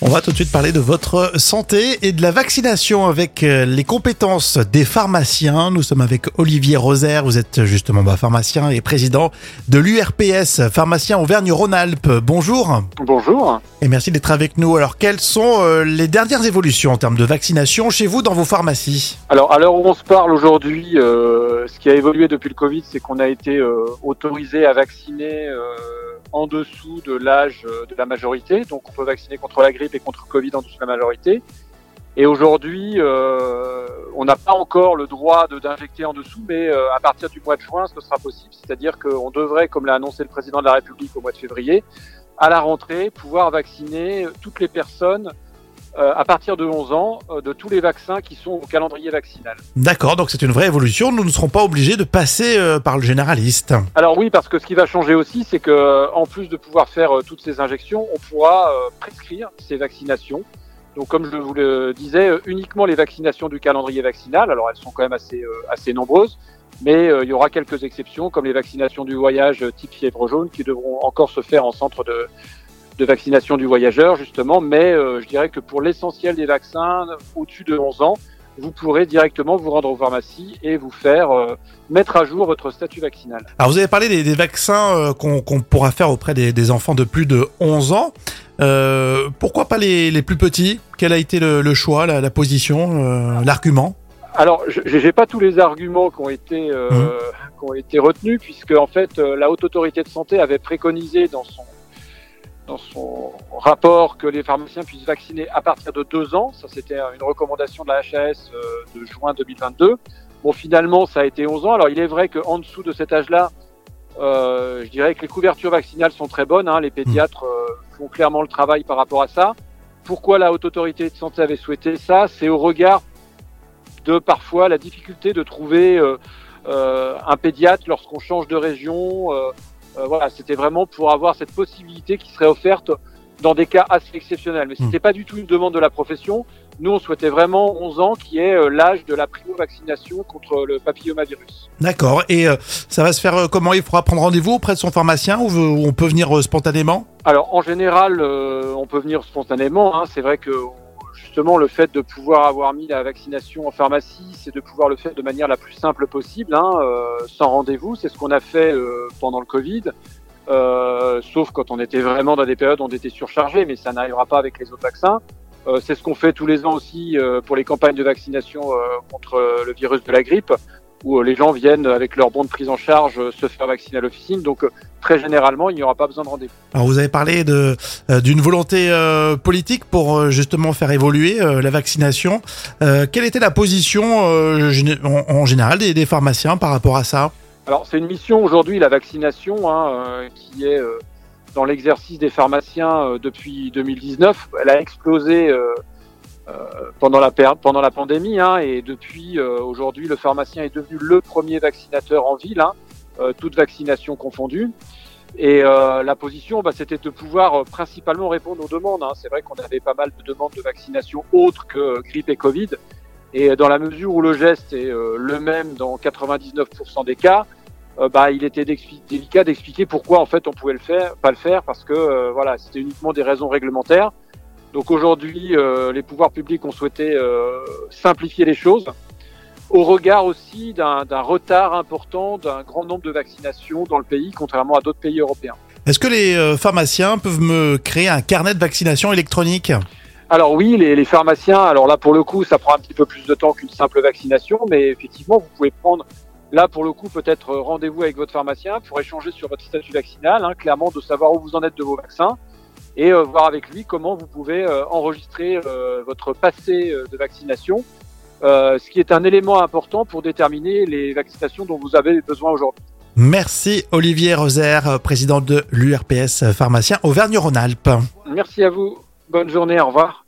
On va tout de suite parler de votre santé et de la vaccination avec euh, les compétences des pharmaciens. Nous sommes avec Olivier Roser. Vous êtes justement bah, pharmacien et président de l'URPS, pharmacien Auvergne-Rhône-Alpes. Bonjour. Bonjour. Et merci d'être avec nous. Alors, quelles sont euh, les dernières évolutions en termes de vaccination chez vous dans vos pharmacies? Alors, à l'heure où on se parle aujourd'hui, euh, ce qui a évolué depuis le Covid, c'est qu'on a été euh, autorisé à vacciner en dessous de l'âge euh, de la majorité. Donc, on peut vacciner contre la grippe et contre le Covid en dessous de la majorité. Et aujourd'hui, euh, on n'a pas encore le droit de- d'injecter en dessous, mais euh, à partir du mois de juin, ce sera possible. C'est-à-dire qu'on devrait, comme l'a annoncé le président de la République au mois de février, à la rentrée, pouvoir vacciner toutes les personnes euh, à partir de 11 ans euh, de tous les vaccins qui sont au calendrier vaccinal. D'accord, donc c'est une vraie évolution. Nous ne serons pas obligés de passer euh, par le généraliste. Alors oui, parce que ce qui va changer aussi, c'est que euh, en plus de pouvoir faire euh, toutes ces injections, on pourra euh, prescrire ces vaccinations. Donc comme je vous le disais, euh, uniquement les vaccinations du calendrier vaccinal. Alors elles sont quand même assez euh, assez nombreuses, mais euh, il y aura quelques exceptions comme les vaccinations du voyage type fièvre jaune qui devront encore se faire en centre de de vaccination du voyageur justement. Mais euh, je dirais que pour l'essentiel des vaccins au-dessus de 11 ans, vous pourrez directement vous rendre aux pharmacies et vous faire euh, mettre à jour votre statut vaccinal. Alors, vous avez parlé des, des vaccins euh, qu'on pourra faire auprès des, des enfants de plus de 11 ans. Euh, pourquoi pas les, les plus petits? Quel a été le, le choix, la, la position, l'argument? Alors, je j'ai pas tous les arguments qui ont été Mhm. qui ont été retenus, puisque en fait, la haute autorité de santé avait préconisé dans son dans son rapport que les pharmaciens puissent vacciner à partir de deux ans. Ça, c'était une recommandation de la HAS euh, de juin 2022. Bon, finalement, ça a été 11 ans. Alors, il est vrai qu'en dessous de cet âge-là, euh, je dirais que les couvertures vaccinales sont très bonnes. Hein. Les pédiatres euh, font clairement le travail par rapport à ça. Pourquoi la haute autorité de santé avait souhaité ça? C'est au regard de parfois la difficulté de trouver euh, un pédiatre lorsqu'on change de région. Euh, voilà, c'était vraiment pour avoir cette possibilité qui serait offerte dans des cas assez exceptionnels. Mais Mm. c'était pas du tout une demande de la profession. Nous, on souhaitait vraiment 11 ans, qui est euh, l'âge de la primo-vaccination contre le papillomavirus. D'accord. Et euh, ça va se faire comment Il faudra prendre rendez-vous auprès de son pharmacien ou, on peut venir spontanément? Alors, en général, euh, on peut venir spontanément. Hein. C'est vrai que justement, le fait de pouvoir avoir mis la vaccination en pharmacie, c'est de pouvoir le faire de manière la plus simple possible, hein, euh, sans rendez-vous. C'est ce qu'on a fait euh, pendant le Covid. Euh, sauf quand on était vraiment dans des périodes où on était surchargé, mais ça n'arrivera pas avec les autres vaccins. C'est ce qu'on fait tous les ans aussi pour les campagnes de vaccination contre le virus de la grippe, où euh, les gens viennent avec leur bon de prise en charge euh, se faire vacciner à l'officine. Donc euh, très généralement, il n'y aura pas besoin de rendez-vous. Alors vous avez parlé de d'une volonté euh, politique pour justement faire évoluer euh, la vaccination. Euh, quelle était la position en, en général des, des pharmaciens par rapport à ça? Alors c'est une mission aujourd'hui, la vaccination, hein, qui est dans l'exercice des pharmaciens depuis 2019. Elle a explosé pendant, la pendant la pandémie hein, et depuis euh, aujourd'hui, le pharmacien est devenu le premier vaccinateur en ville, hein, euh, toute vaccination confondue. Et euh, la position, bah, c'était de pouvoir euh, principalement répondre aux demandes. hein. C'est vrai qu'on avait pas mal de demandes de vaccination autres que euh, grippe et Covid. Et dans la mesure où le geste est euh, le même dans 99% des cas, euh, bah, il était délicat d'expliquer pourquoi en fait on pouvait le faire, pas le faire, parce que euh, voilà, c'était uniquement des raisons réglementaires. Donc aujourd'hui, euh, les pouvoirs publics ont souhaité euh, simplifier les choses, au regard aussi d'un retard important d'un grand nombre de vaccinations dans le pays, contrairement à d'autres pays européens. Est-ce que les euh, pharmaciens peuvent me créer un carnet de vaccination électronique? Alors oui, les, les pharmaciens, alors là pour le coup, ça prend un petit peu plus de temps qu'une simple vaccination, mais effectivement, vous pouvez prendre là pour le coup peut-être rendez-vous avec votre pharmacien pour échanger sur votre statut vaccinal, hein, clairement de savoir où vous en êtes de vos vaccins et euh, voir avec lui comment vous pouvez euh, enregistrer euh, votre passé de vaccination, ce qui est un élément important pour déterminer les vaccinations dont vous avez besoin aujourd'hui. Merci Olivier Roser, président de l'URPS pharmacien Auvergne-Rhône-Alpes. Merci à vous, bonne journée, au revoir.